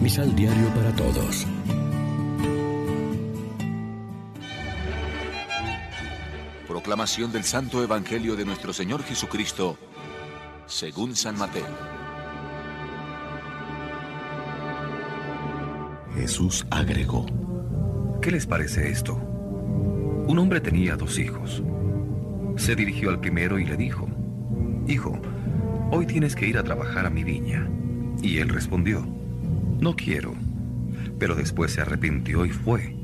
Misal Diario para Todos. Proclamación del Santo Evangelio de nuestro Señor Jesucristo, según San Mateo. Jesús agregó, ¿qué les parece esto? Un hombre tenía dos hijos. Se dirigió al primero y le dijo, Hijo, hoy tienes que ir a trabajar a mi viña. Y él respondió, No quiero. Pero después se arrepintió y fue.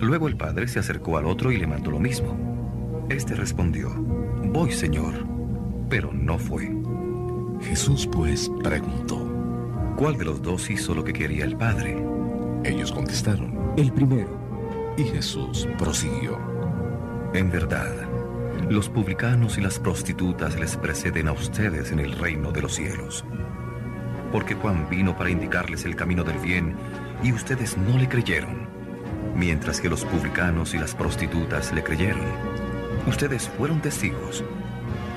Luego el padre se acercó al otro y le mandó lo mismo. Este respondió, Voy, Señor, pero no fue. Jesús pues preguntó, ¿cuál de los dos hizo lo que quería el padre? Ellos contestaron, el primero. Y Jesús prosiguió, En verdad, los publicanos y las prostitutas les preceden a ustedes en el reino de los cielos. Porque Juan vino para indicarles el camino del bien y ustedes no le creyeron, mientras que los publicanos y las prostitutas le creyeron. Ustedes fueron testigos,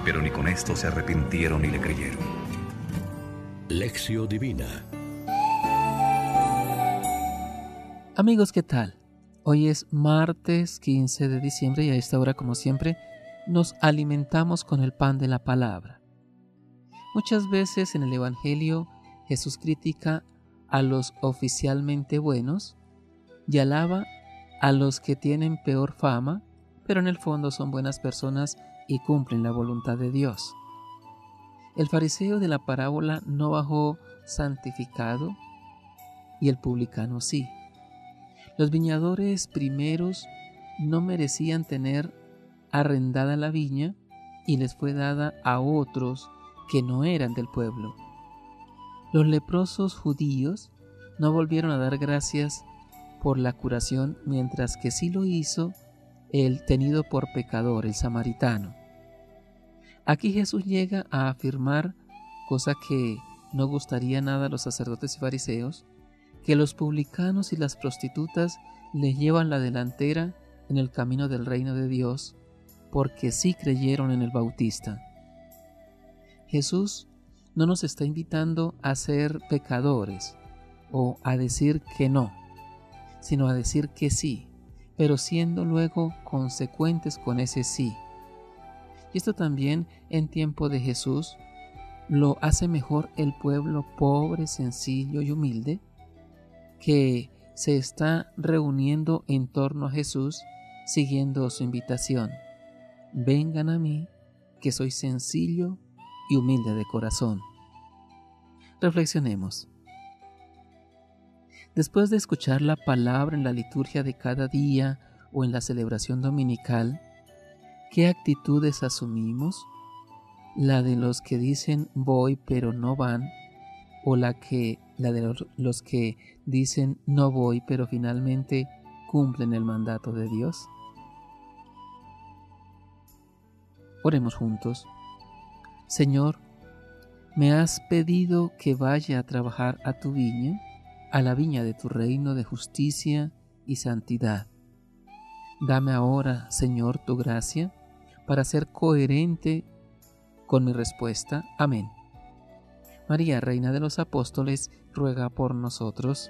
pero ni con esto se arrepintieron ni le creyeron. Lección Divina Amigos, ¿qué tal? Hoy es martes 15 de diciembre y a esta hora, como siempre, nos alimentamos con el pan de la palabra. Muchas veces en el Evangelio Jesús critica a los oficialmente buenos y alaba a los que tienen peor fama, pero en el fondo son buenas personas y cumplen la voluntad de Dios. El fariseo de la parábola no bajó santificado y el publicano sí. Los viñadores primeros no merecían tener arrendada la viña y les fue dada a otros que no eran del pueblo. Los leprosos judíos no volvieron a dar gracias por la curación, mientras que sí lo hizo el tenido por pecador, el samaritano. Aquí Jesús llega a afirmar, cosa que no gustaría nada a los sacerdotes y fariseos, que los publicanos y las prostitutas le llevan la delantera en el camino del reino de Dios porque sí creyeron en el Bautista. Jesús no nos está invitando a ser pecadores o a decir que no, sino a decir que sí, pero siendo luego consecuentes con ese sí. Y esto también en tiempo de Jesús lo hace mejor el pueblo pobre, sencillo y humilde que se está reuniendo en torno a Jesús siguiendo su invitación vengan a mí, que soy sencillo y humilde de corazón. Reflexionemos. Después de escuchar la palabra en la liturgia de cada día o en la celebración dominical, ¿qué actitudes asumimos? ¿La de los que dicen voy pero no van? ¿O la, que, la de los que dicen no voy pero finalmente cumplen el mandato de Dios? Oremos juntos. Señor, me has pedido que vaya a trabajar a tu viña, a la viña de tu reino de justicia y santidad. Dame ahora, Señor, tu gracia para ser coherente con mi respuesta. Amén. María, Reina de los Apóstoles, ruega por nosotros.